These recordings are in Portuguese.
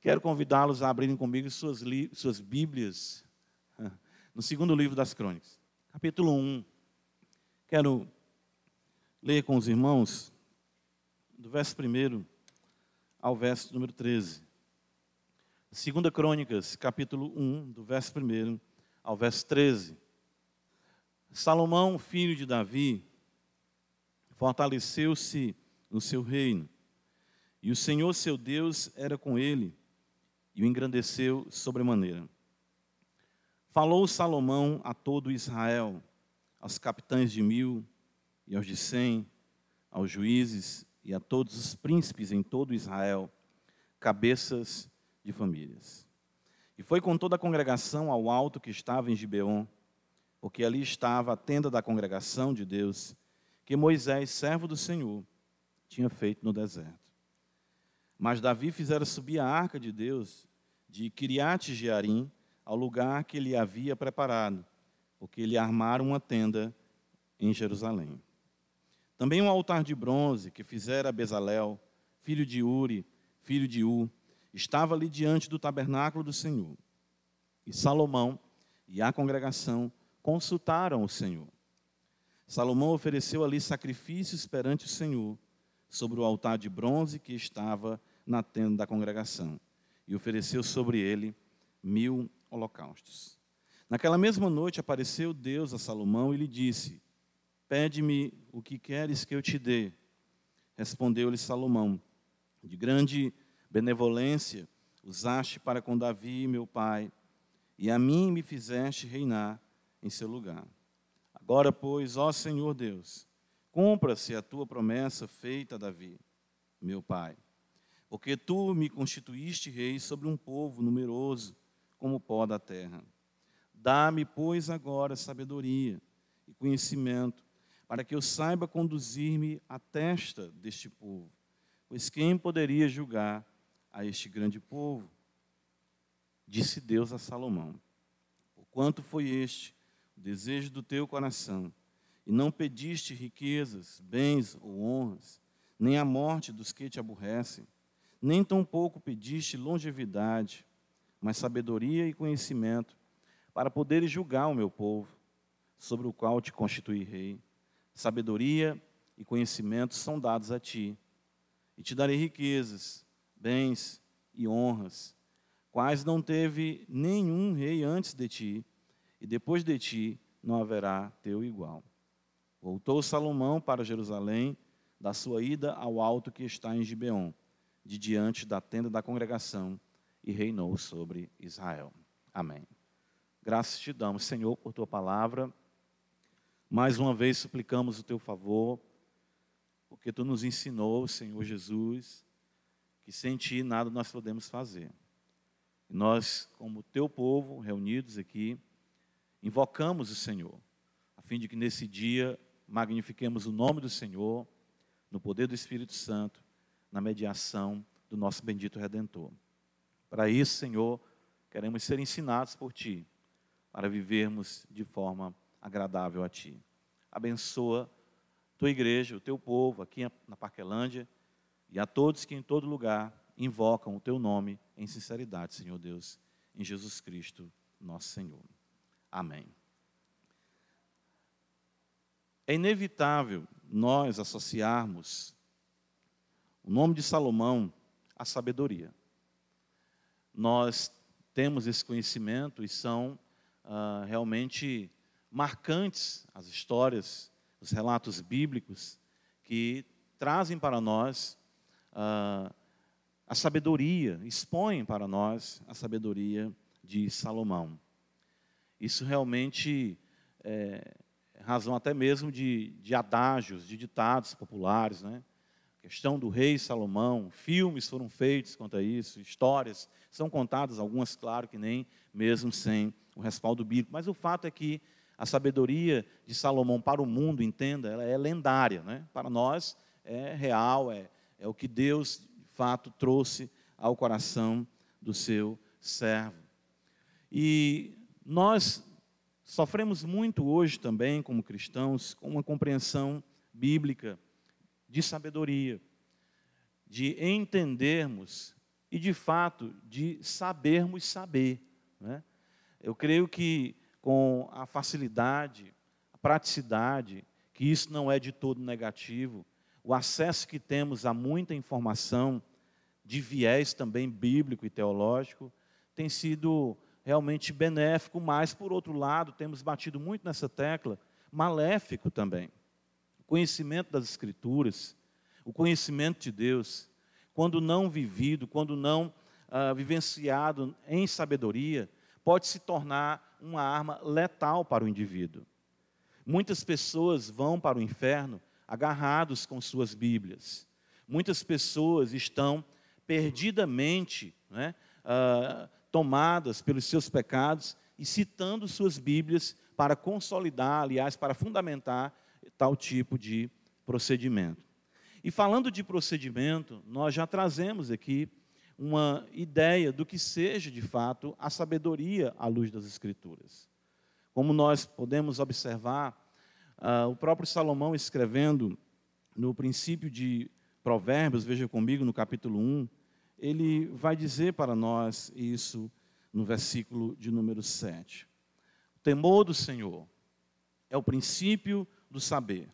Quero convidá-los a abrirem comigo suas, suas Bíblias no segundo livro das Crônicas, capítulo 1. Quero ler com os irmãos do verso 1 ao verso número 13. Segunda Crônicas, capítulo 1, do verso 1 ao verso 13. Salomão, filho de Davi, fortaleceu-se no seu reino, e o Senhor seu Deus era com ele, e o engrandeceu sobremaneira. Falou Salomão a todo Israel, aos capitães de mil e aos de cem, aos juízes e a todos os príncipes em todo Israel, cabeças de famílias. E foi com toda a congregação ao alto que estava em Gibeon, porque ali estava a tenda da congregação de Deus, que Moisés, servo do Senhor, tinha feito no deserto. Mas Davi fizera subir a arca de Deus de Kiriat Jearim ao lugar que ele havia preparado, porque ele armara uma tenda em Jerusalém. Também um altar de bronze que fizera Bezalel, filho de Uri, filho de U, estava ali diante do tabernáculo do Senhor. E Salomão e a congregação consultaram o Senhor. Salomão ofereceu ali sacrifícios perante o Senhor, sobre o altar de bronze que estava na tenda da congregação, e ofereceu sobre ele mil holocaustos. Naquela mesma noite apareceu Deus a Salomão e lhe disse: Pede-me o que queres que eu te dê. Respondeu-lhe Salomão: De grande benevolência usaste para com Davi, meu pai, e a mim me fizeste reinar em seu lugar. Agora, pois, ó Senhor Deus, cumpra-se a tua promessa feita a Davi, meu pai, porque tu me constituíste rei sobre um povo numeroso como o pó da terra. Dá-me, pois, agora sabedoria e conhecimento, para que eu saiba conduzir-me à testa deste povo. Pois quem poderia julgar a este grande povo? Disse Deus a Salomão: Porquanto foi este o desejo do teu coração, e não pediste riquezas, bens ou honras, nem a morte dos que te aborrecem, nem tampouco pediste longevidade, mas sabedoria e conhecimento, para poderes julgar o meu povo, sobre o qual te constituí rei. Sabedoria e conhecimento são dados a ti, e te darei riquezas, bens e honras, quais não teve nenhum rei antes de ti, e depois de ti não haverá teu igual. Voltou Salomão para Jerusalém, da sua ida ao alto que está em Gibeon, de diante da tenda da congregação, e reinou sobre Israel. Amém. Graças te damos, Senhor, por tua palavra. Mais uma vez suplicamos o teu favor, porque tu nos ensinou, Senhor Jesus, que sem ti nada nós podemos fazer. E nós, como teu povo, reunidos aqui, invocamos o Senhor, a fim de que nesse dia magnifiquemos o nome do Senhor, no poder do Espírito Santo, na mediação do nosso bendito Redentor. Para isso, Senhor, queremos ser ensinados por Ti, para vivermos de forma agradável a Ti. Abençoa Tua igreja, o Teu povo aqui na Parquelândia e a todos que em todo lugar invocam o Teu nome em sinceridade, Senhor Deus, em Jesus Cristo, nosso Senhor. Amém. É inevitável nós associarmos o nome de Salomão à sabedoria. Nós temos esse conhecimento e são ah, realmente marcantes as histórias, os relatos bíblicos que trazem para nós ah, a sabedoria, expõem para nós a sabedoria de Salomão. Isso realmente é razão até mesmo de, de adágios, de ditados populares, né? Questão do rei Salomão, filmes foram feitos quanto a isso, histórias são contadas, algumas, claro que nem mesmo sem o respaldo bíblico, mas o fato é que a sabedoria de Salomão para o mundo, entenda, ela é lendária, né? para nós é real, é, é o que Deus, de fato, trouxe ao coração do seu servo. E nós sofremos muito hoje também, como cristãos, com uma compreensão bíblica de sabedoria, de entendermos e, de fato, de sabermos saber. Né? Eu creio que com a facilidade, a praticidade, que isso não é de todo negativo, o acesso que temos a muita informação, de viés também bíblico e teológico, tem sido realmente benéfico, mas, por outro lado, temos batido muito nessa tecla, maléfico também. Conhecimento das Escrituras, o conhecimento de Deus, quando não vivido, quando não ah, vivenciado em sabedoria, pode se tornar uma arma letal para o indivíduo. Muitas pessoas vão para o inferno agarrados com suas Bíblias. Muitas pessoas estão perdidamente né, uh, tomadas pelos seus pecados e citando suas Bíblias para consolidar, aliás, para fundamentar tal tipo de procedimento. E falando de procedimento, nós já trazemos aqui uma ideia do que seja de fato a sabedoria à luz das Escrituras. Como nós podemos observar, uh, o próprio Salomão escrevendo no princípio de Provérbios, veja comigo no capítulo 1, ele vai dizer para nós isso no versículo de número 7. O temor do Senhor é o princípio do saber,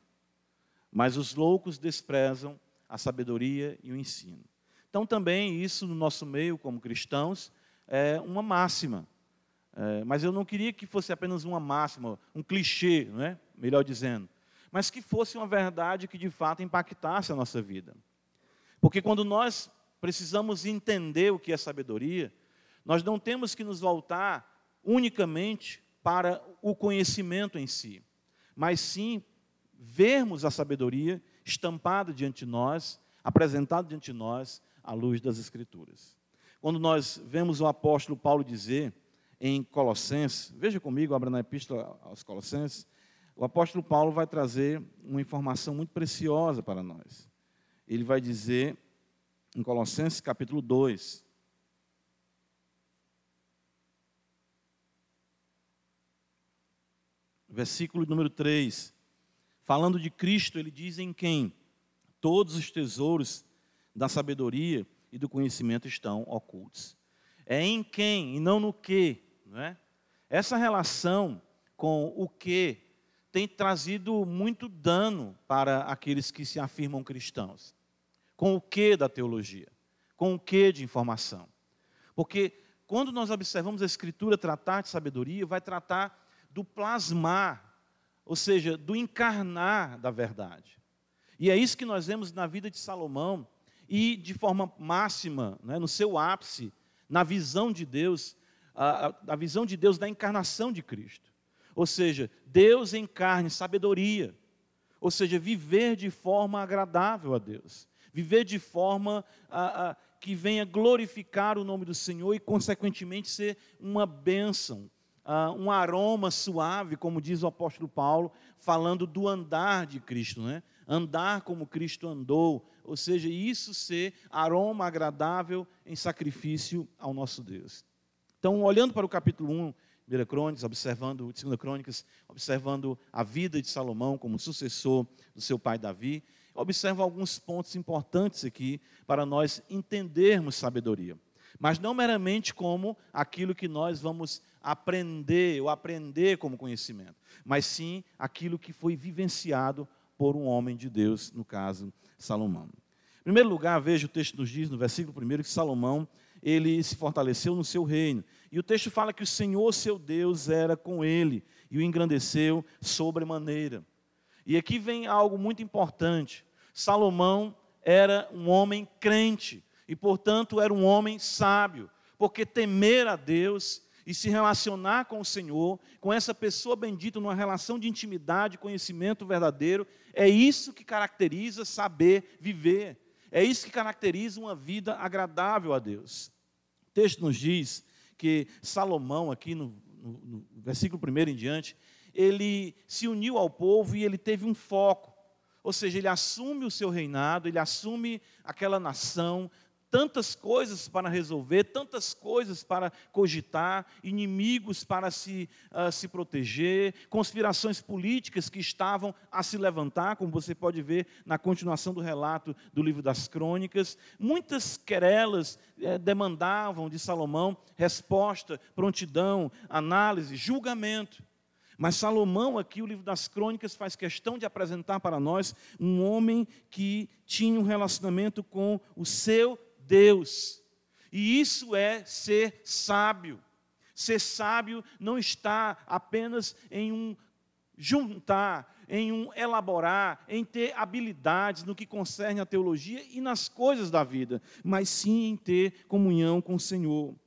mas os loucos desprezam a sabedoria e o ensino. Então, também isso no nosso meio, como cristãos, é uma máxima. É, mas eu não queria que fosse apenas uma máxima, um clichê, não é? melhor dizendo, mas que fosse uma verdade que de fato impactasse a nossa vida. Porque quando nós precisamos entender o que é sabedoria, nós não temos que nos voltar unicamente para o conhecimento em si, mas sim vermos a sabedoria estampada diante de nós, apresentada diante de nós, à luz das Escrituras. Quando nós vemos o apóstolo Paulo dizer em Colossenses, veja comigo, abra na epístola aos Colossenses, o apóstolo Paulo vai trazer uma informação muito preciosa para nós. Ele vai dizer em Colossenses capítulo 2, versículo número 3, falando de Cristo, ele diz em quem todos os tesouros da sabedoria e do conhecimento estão ocultos. É em quem e não no que, não é? Essa relação com o que tem trazido muito dano para aqueles que se afirmam cristãos. Com o que da teologia? Com o que de informação? Porque quando nós observamos a Escritura tratar de sabedoria, vai tratar do plasmar, ou seja, do encarnar da verdade. E é isso que nós vemos na vida de Salomão, e de forma máxima, né, no seu ápice, na visão de Deus, a, a visão de Deus da encarnação de Cristo. Ou seja, Deus encarne sabedoria, ou seja, viver de forma agradável a Deus, viver de forma a, a, que venha glorificar o nome do Senhor e, consequentemente, ser uma bênção, um aroma suave, como diz o apóstolo Paulo, falando do andar de Cristo, né? andar como Cristo andou, ou seja, isso ser aroma agradável em sacrifício ao nosso Deus. Então, olhando para o capítulo 1, 1 Crônicas, observando, 2 Crônicas, observando a vida de Salomão como sucessor do seu pai Davi, observo alguns pontos importantes aqui para nós entendermos sabedoria. Mas não meramente como aquilo que nós vamos aprender ou aprender como conhecimento, mas sim aquilo que foi vivenciado por um homem de Deus, no caso, Salomão. Em primeiro lugar, veja o texto nos diz, no versículo 1, que Salomão, ele se fortaleceu no seu reino. E o texto fala que o Senhor, seu Deus, era com ele e o engrandeceu sobremaneira. E aqui vem algo muito importante. Salomão era um homem crente e, portanto, era um homem sábio, porque temer a Deus e se relacionar com o Senhor, com essa pessoa bendita, numa relação de intimidade, conhecimento verdadeiro, é isso que caracteriza saber viver. É isso que caracteriza uma vida agradável a Deus. O texto nos diz que Salomão, aqui no, no, no versículo 1 em diante, ele se uniu ao povo e ele teve um foco. Ou seja, ele assume o seu reinado, ele assume aquela nação, tantas coisas para resolver, tantas coisas para cogitar, inimigos para se, uh, se proteger, conspirações políticas que estavam a se levantar, como você pode ver na continuação do relato do livro das crônicas. Muitas querelas eh, demandavam de Salomão resposta, prontidão, análise, julgamento. Mas Salomão, aqui, o livro das crônicas, faz questão de apresentar para nós um homem que tinha um relacionamento com o seu Deus. E isso é ser sábio. Ser sábio não está apenas em um juntar, em um elaborar, em ter habilidades no que concerne a teologia e nas coisas da vida, mas sim em ter comunhão com o Senhor. O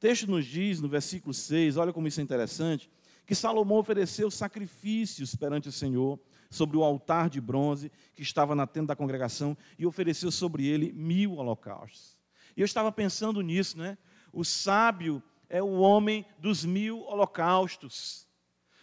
texto nos diz, no versículo 6, olha como isso é interessante que Salomão ofereceu sacrifícios perante o Senhor sobre o altar de bronze que estava na tenda da congregação e ofereceu sobre ele mil holocaustos. E eu estava pensando nisso, né? O sábio é o homem dos mil holocaustos.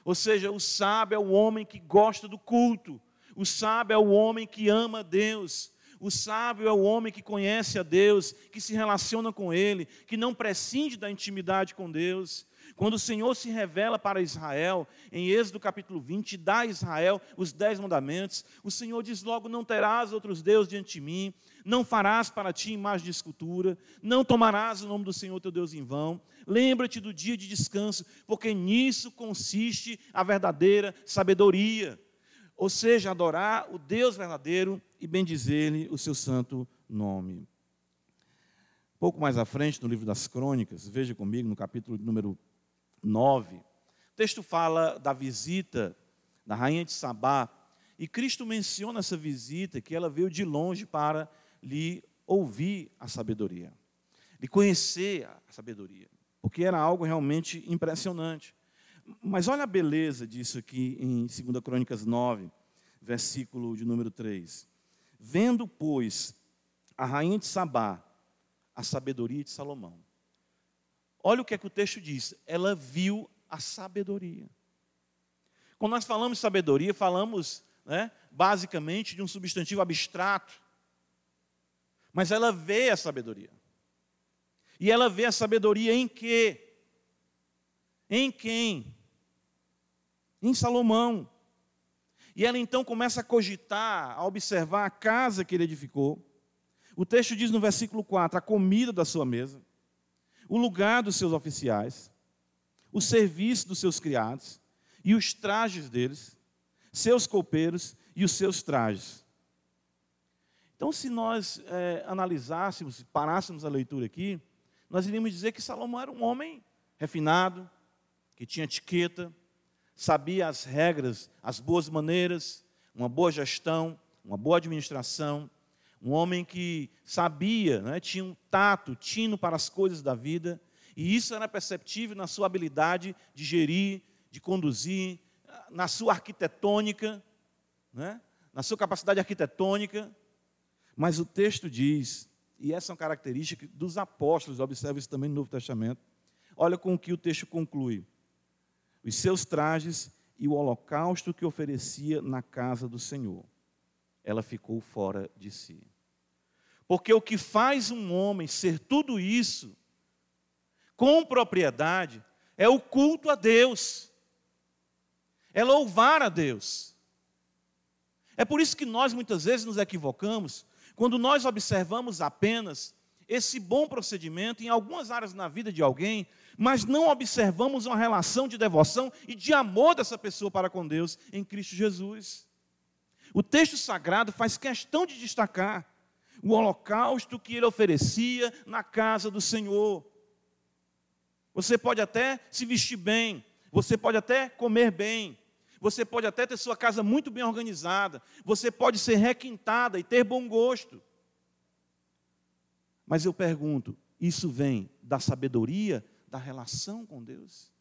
Ou seja, o sábio é o homem que gosta do culto. O sábio é o homem que ama Deus. O sábio é o homem que conhece a Deus, que se relaciona com Ele, que não prescinde da intimidade com Deus. Quando o Senhor se revela para Israel, em Êxodo capítulo 20, dá a Israel os dez mandamentos, o Senhor diz logo: Não terás outros deuses diante de mim, não farás para ti imagem de escultura, não tomarás o nome do Senhor teu Deus em vão. Lembra-te do dia de descanso, porque nisso consiste a verdadeira sabedoria. Ou seja, adorar o Deus verdadeiro e bendizer-lhe o seu santo nome. Pouco mais à frente, no livro das Crônicas, veja comigo, no capítulo número 9. O texto fala da visita da rainha de Sabá, e Cristo menciona essa visita que ela veio de longe para lhe ouvir a sabedoria, lhe conhecer a sabedoria, porque era algo realmente impressionante. Mas olha a beleza disso aqui em 2 Crônicas 9, versículo de número 3. Vendo, pois, a rainha de Sabá a sabedoria de Salomão, Olha o que é que o texto diz. Ela viu a sabedoria. Quando nós falamos de sabedoria, falamos né, basicamente de um substantivo abstrato. Mas ela vê a sabedoria. E ela vê a sabedoria em quê? Em quem? Em Salomão. E ela então começa a cogitar, a observar a casa que ele edificou. O texto diz no versículo 4: a comida da sua mesa o lugar dos seus oficiais, o serviço dos seus criados e os trajes deles, seus copeiros e os seus trajes. Então, se nós é, analisássemos, parássemos a leitura aqui, nós iríamos dizer que Salomão era um homem refinado, que tinha etiqueta, sabia as regras, as boas maneiras, uma boa gestão, uma boa administração, um homem que sabia, né, tinha um tato, tino para as coisas da vida, e isso era perceptível na sua habilidade de gerir, de conduzir, na sua arquitetônica, né, na sua capacidade arquitetônica. Mas o texto diz, e essa é uma característica dos apóstolos, observa isso também no Novo Testamento. Olha com o que o texto conclui: os seus trajes e o holocausto que oferecia na casa do Senhor ela ficou fora de si. Porque o que faz um homem ser tudo isso, com propriedade, é o culto a Deus, é louvar a Deus. É por isso que nós muitas vezes nos equivocamos quando nós observamos apenas esse bom procedimento em algumas áreas na vida de alguém, mas não observamos uma relação de devoção e de amor dessa pessoa para com Deus em Cristo Jesus. O texto sagrado faz questão de destacar o holocausto que ele oferecia na casa do Senhor. Você pode até se vestir bem, você pode até comer bem, você pode até ter sua casa muito bem organizada, você pode ser requintada e ter bom gosto. Mas eu pergunto: isso vem da sabedoria da relação com Deus?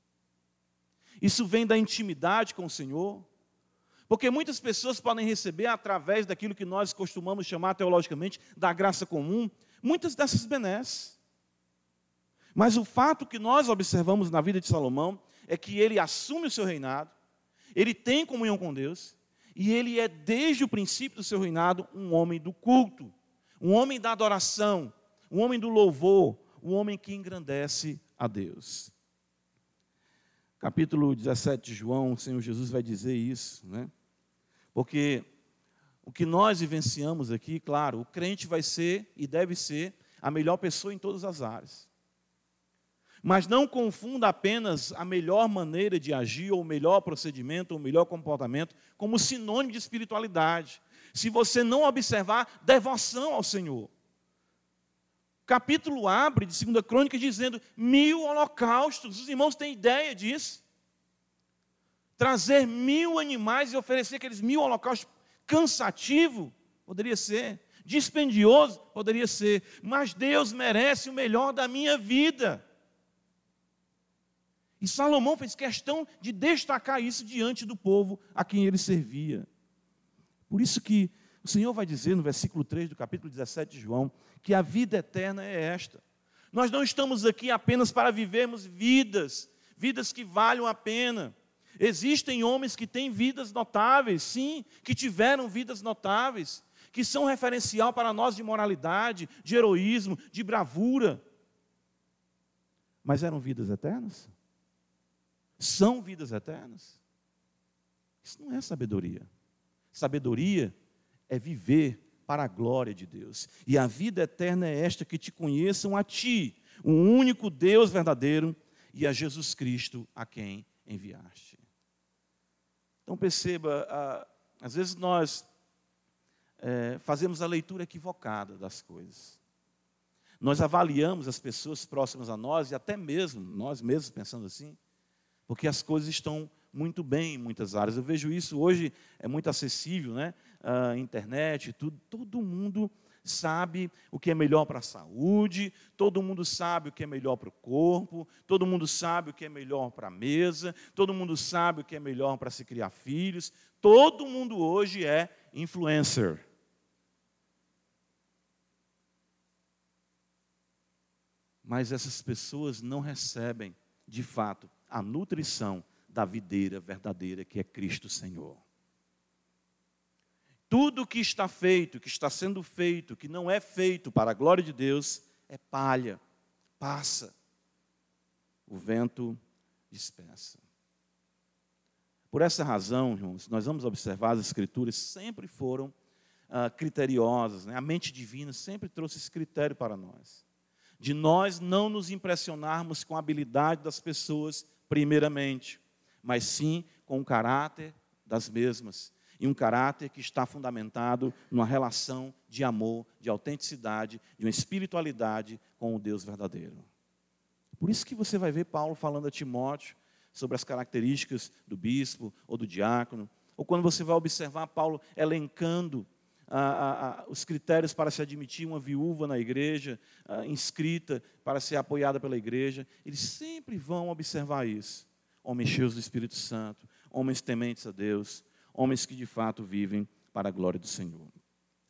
Isso vem da intimidade com o Senhor? Porque muitas pessoas podem receber, através daquilo que nós costumamos chamar teologicamente da graça comum, muitas dessas benesses. Mas o fato que nós observamos na vida de Salomão é que ele assume o seu reinado, ele tem comunhão com Deus, e ele é, desde o princípio do seu reinado, um homem do culto, um homem da adoração, um homem do louvor, um homem que engrandece a Deus. Capítulo 17 de João, o Senhor Jesus vai dizer isso, né? Porque o que nós vivenciamos aqui, claro, o crente vai ser e deve ser a melhor pessoa em todas as áreas. Mas não confunda apenas a melhor maneira de agir, ou o melhor procedimento, ou o melhor comportamento, como sinônimo de espiritualidade. Se você não observar devoção ao Senhor. Capítulo abre de 2 Crônica dizendo mil holocaustos. Os irmãos têm ideia disso? Trazer mil animais e oferecer aqueles mil holocaustos cansativo, poderia ser. Dispendioso, poderia ser. Mas Deus merece o melhor da minha vida. E Salomão fez questão de destacar isso diante do povo a quem ele servia. Por isso que o Senhor vai dizer no versículo 3 do capítulo 17 de João, que a vida eterna é esta. Nós não estamos aqui apenas para vivermos vidas, vidas que valham a pena. Existem homens que têm vidas notáveis, sim, que tiveram vidas notáveis, que são referencial para nós de moralidade, de heroísmo, de bravura. Mas eram vidas eternas? são vidas eternas. Isso não é sabedoria. Sabedoria é viver para a glória de Deus. E a vida eterna é esta: que te conheçam a ti, o único Deus verdadeiro, e a Jesus Cristo a quem enviaste. Então perceba, às vezes nós é, fazemos a leitura equivocada das coisas. Nós avaliamos as pessoas próximas a nós, e até mesmo nós mesmos pensando assim, porque as coisas estão muito bem em muitas áreas. Eu vejo isso hoje, é muito acessível, né? A internet, tudo, todo mundo sabe o que é melhor para a saúde, todo mundo sabe o que é melhor para o corpo, todo mundo sabe o que é melhor para a mesa, todo mundo sabe o que é melhor para se criar filhos. Todo mundo hoje é influencer. Mas essas pessoas não recebem, de fato, a nutrição da videira verdadeira que é Cristo Senhor. Tudo que está feito, que está sendo feito, que não é feito para a glória de Deus, é palha, passa. O vento dispersa. Por essa razão, irmãos, nós vamos observar as Escrituras sempre foram ah, criteriosas, né? a mente divina sempre trouxe esse critério para nós, de nós não nos impressionarmos com a habilidade das pessoas primeiramente, mas sim com o caráter das mesmas. E um caráter que está fundamentado numa relação de amor, de autenticidade, de uma espiritualidade com o Deus verdadeiro. Por isso que você vai ver Paulo falando a Timóteo sobre as características do bispo ou do diácono, ou quando você vai observar Paulo elencando ah, ah, os critérios para se admitir uma viúva na igreja, ah, inscrita para ser apoiada pela igreja, eles sempre vão observar isso. Homens cheios do Espírito Santo, homens tementes a Deus, homens que de fato vivem para a glória do Senhor.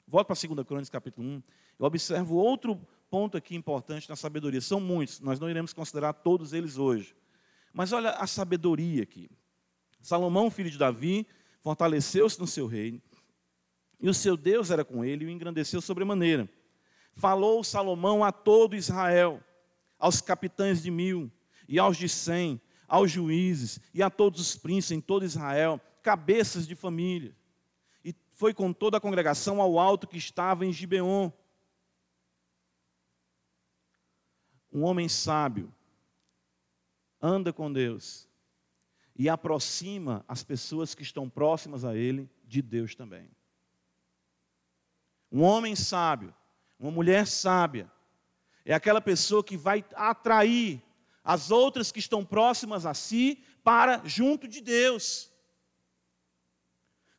Volto para 2 Crônicas capítulo 1. Eu observo outro ponto aqui importante na sabedoria. São muitos, nós não iremos considerar todos eles hoje. Mas olha a sabedoria aqui. Salomão, filho de Davi, fortaleceu-se no seu reino e o seu Deus era com ele e o engrandeceu sobremaneira. Falou Salomão a todo Israel, aos capitães de mil e aos de cem, aos juízes e a todos os príncipes em todo Israel, cabeças de família. E foi com toda a congregação ao alto que estava em Gibeon. Um homem sábio anda com Deus e aproxima as pessoas que estão próximas a ele de Deus também. Um homem sábio, uma mulher sábia, é aquela pessoa que vai atrair as outras que estão próximas a si para junto de Deus.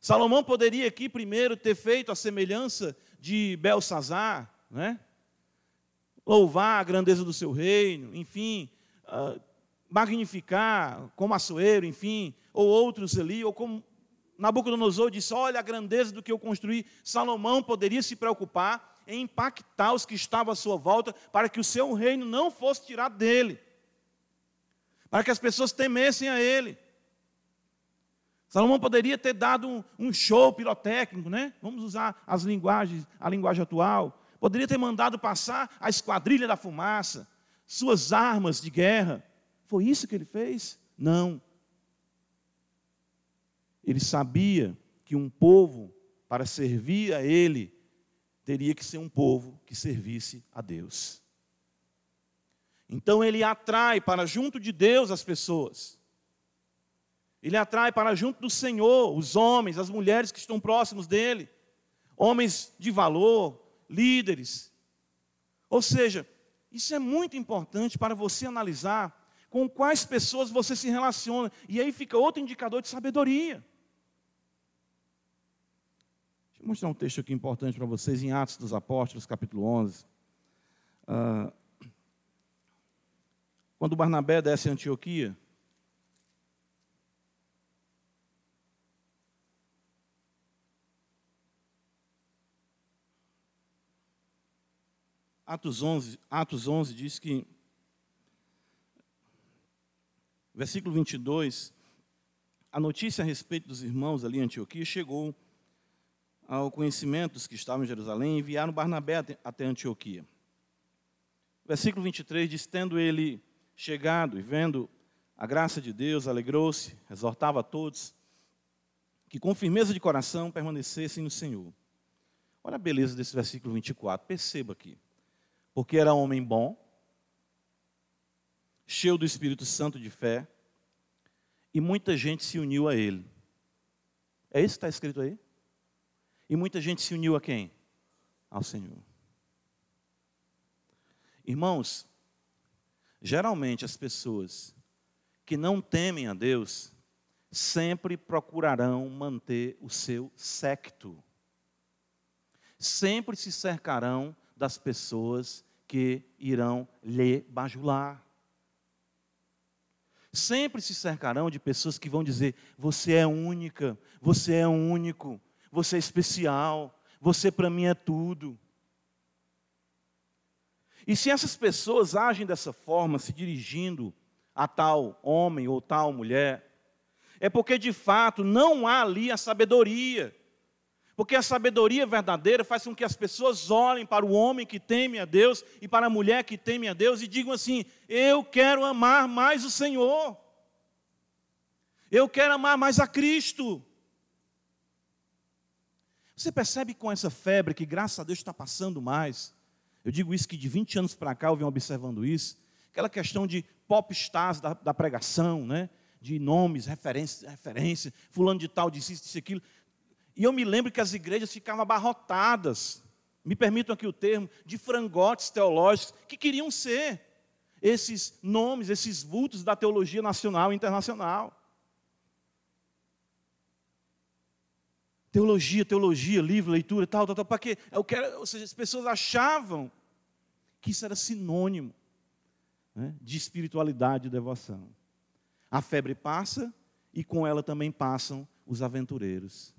Salomão poderia aqui primeiro ter feito a semelhança de Belsazar, né? louvar a grandeza do seu reino, enfim, uh, magnificar como Açoeiro, enfim, ou outros ali, ou como Nabucodonosor disse: Olha a grandeza do que eu construí. Salomão poderia se preocupar em impactar os que estavam à sua volta, para que o seu reino não fosse tirado dele, para que as pessoas temessem a ele. Salomão poderia ter dado um, um show pirotécnico, né? Vamos usar as linguagens, a linguagem atual, Poderia ter mandado passar a esquadrilha da fumaça, suas armas de guerra. Foi isso que ele fez? Não. Ele sabia que um povo, para servir a ele, teria que ser um povo que servisse a Deus. Então ele atrai para junto de Deus as pessoas. Ele atrai para junto do Senhor os homens, as mulheres que estão próximos dele, homens de valor, líderes. Ou seja, isso é muito importante para você analisar com quais pessoas você se relaciona. E aí fica outro indicador de sabedoria. Deixa eu mostrar um texto aqui importante para vocês, em Atos dos Apóstolos, capítulo 11. Ah, quando Barnabé desce a Antioquia, Atos 11, Atos 11 diz que, versículo 22, a notícia a respeito dos irmãos ali em Antioquia chegou ao conhecimento dos que estavam em Jerusalém e enviaram Barnabé até Antioquia. Versículo 23 diz: Tendo ele chegado e vendo a graça de Deus, alegrou-se, exortava a todos que com firmeza de coração permanecessem no Senhor. Olha a beleza desse versículo 24, perceba aqui porque era homem bom, cheio do Espírito Santo de fé, e muita gente se uniu a ele. É isso que está escrito aí? E muita gente se uniu a quem? Ao Senhor. Irmãos, geralmente as pessoas que não temem a Deus sempre procurarão manter o seu secto. Sempre se cercarão das pessoas que irão lhe bajular. Sempre se cercarão de pessoas que vão dizer: você é única, você é único, você é especial, você para mim é tudo. E se essas pessoas agem dessa forma, se dirigindo a tal homem ou tal mulher, é porque de fato não há ali a sabedoria, porque a sabedoria verdadeira faz com que as pessoas olhem para o homem que teme a Deus e para a mulher que teme a Deus e digam assim: Eu quero amar mais o Senhor. Eu quero amar mais a Cristo. Você percebe com essa febre que, graças a Deus, está passando mais. Eu digo isso que de 20 anos para cá eu venho observando isso. Aquela questão de pop stars da, da pregação, né? de nomes, referências, referência, fulano de tal disse isso, disse aquilo. E eu me lembro que as igrejas ficavam abarrotadas, me permitam aqui o termo, de frangotes teológicos que queriam ser esses nomes, esses vultos da teologia nacional e internacional. Teologia, teologia, livro, leitura, tal, tal, tal, para quê? Eu quero, ou seja, as pessoas achavam que isso era sinônimo né, de espiritualidade e devoção. A febre passa e com ela também passam os aventureiros.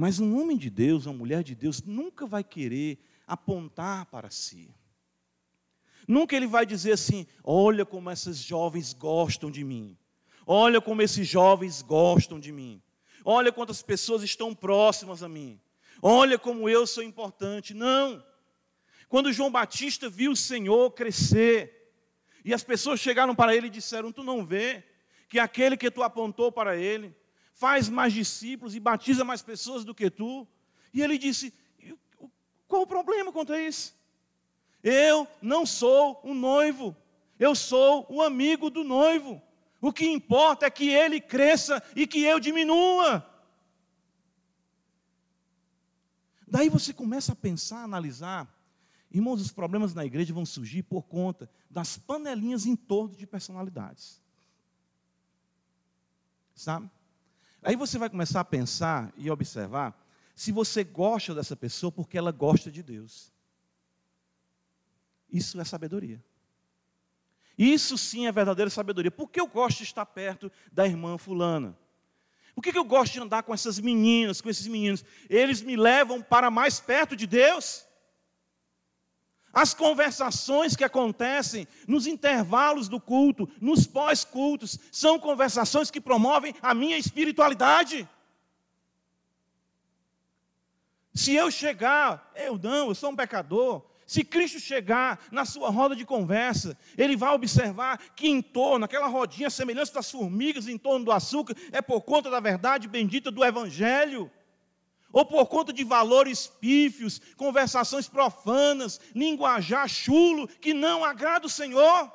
Mas um homem de Deus, uma mulher de Deus, nunca vai querer apontar para si. Nunca ele vai dizer assim: olha como essas jovens gostam de mim. Olha como esses jovens gostam de mim. Olha quantas pessoas estão próximas a mim. Olha como eu sou importante. Não. Quando João Batista viu o Senhor crescer, e as pessoas chegaram para ele e disseram: Tu não vê que aquele que tu apontou para ele, faz mais discípulos e batiza mais pessoas do que tu. E ele disse: qual o problema quanto a isso? Eu não sou um noivo, eu sou o amigo do noivo. O que importa é que ele cresça e que eu diminua. Daí você começa a pensar, a analisar. Irmãos, os problemas na igreja vão surgir por conta das panelinhas em torno de personalidades. Sabe? Aí você vai começar a pensar e observar se você gosta dessa pessoa porque ela gosta de Deus. Isso é sabedoria. Isso sim é verdadeira sabedoria. Por que eu gosto de estar perto da irmã fulana? Por que eu gosto de andar com essas meninas, com esses meninos? Eles me levam para mais perto de Deus? As conversações que acontecem nos intervalos do culto, nos pós-cultos, são conversações que promovem a minha espiritualidade. Se eu chegar, eu não, eu sou um pecador. Se Cristo chegar na sua roda de conversa, ele vai observar que em torno, aquela rodinha semelhante das formigas em torno do açúcar, é por conta da verdade bendita do Evangelho, ou por conta de valores pífios, conversações profanas, linguajar chulo, que não agrada o Senhor.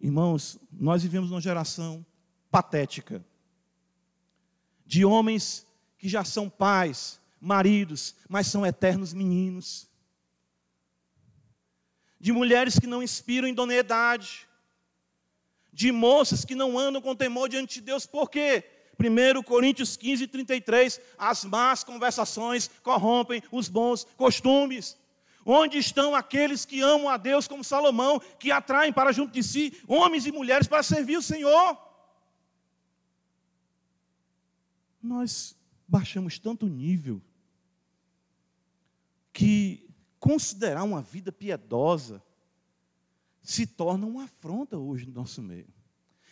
Irmãos, nós vivemos numa geração patética de homens que já são pais, maridos, mas são eternos meninos. De mulheres que não inspiram idoneidade. De moças que não andam com temor diante de Deus. Por quê? 1 Coríntios 15, 33. As más conversações corrompem os bons costumes. Onde estão aqueles que amam a Deus como Salomão, que atraem para junto de si homens e mulheres para servir o Senhor? Nós baixamos tanto nível que considerar uma vida piedosa se torna uma afronta hoje no nosso meio.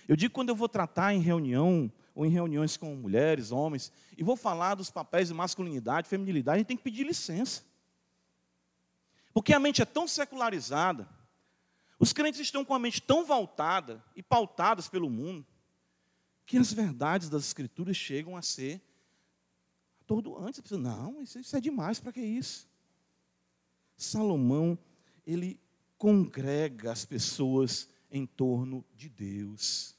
Eu digo quando eu vou tratar em reunião ou em reuniões com mulheres, homens, e vou falar dos papéis de masculinidade, feminilidade, a gente tem que pedir licença. Porque a mente é tão secularizada, os crentes estão com a mente tão voltada e pautadas pelo mundo, que as verdades das Escrituras chegam a ser atordoantes. Não, isso é demais, para que isso? Salomão, ele congrega as pessoas em torno de Deus.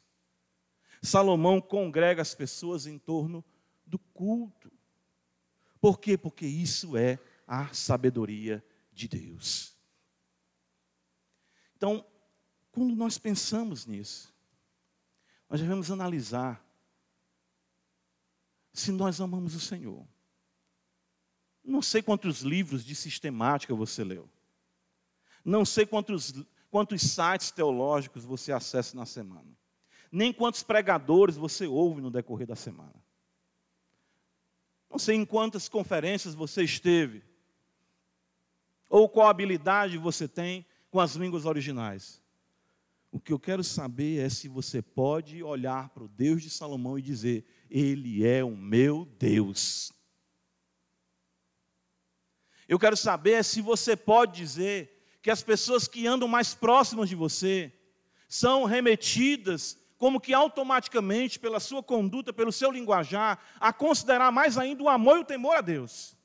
Salomão congrega as pessoas em torno do culto. Por quê? Porque isso é a sabedoria de Deus. Então, quando nós pensamos nisso, nós devemos analisar se nós amamos o Senhor. Não sei quantos livros de sistemática você leu. Não sei quantos, quantos sites teológicos você acessa na semana. Nem quantos pregadores você ouve no decorrer da semana. Não sei em quantas conferências você esteve. Ou qual habilidade você tem com as línguas originais. O que eu quero saber é se você pode olhar para o Deus de Salomão e dizer: Ele é o meu Deus. Eu quero saber se você pode dizer que as pessoas que andam mais próximas de você são remetidas, como que automaticamente, pela sua conduta, pelo seu linguajar, a considerar mais ainda o amor e o temor a Deus.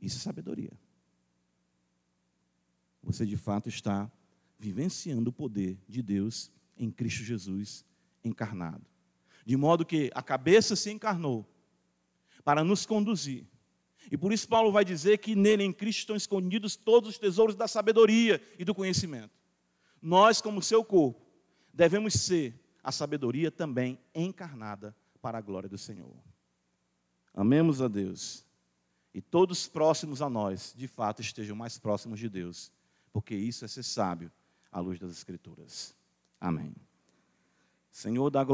Isso é sabedoria. Você de fato está vivenciando o poder de Deus em Cristo Jesus encarnado. De modo que a cabeça se encarnou para nos conduzir e por isso Paulo vai dizer que nele, em Cristo, estão escondidos todos os tesouros da sabedoria e do conhecimento. Nós, como seu corpo, devemos ser a sabedoria também encarnada para a glória do Senhor. Amemos a Deus. E todos próximos a nós, de fato, estejam mais próximos de Deus, porque isso é ser sábio à luz das Escrituras. Amém. Senhor da glória.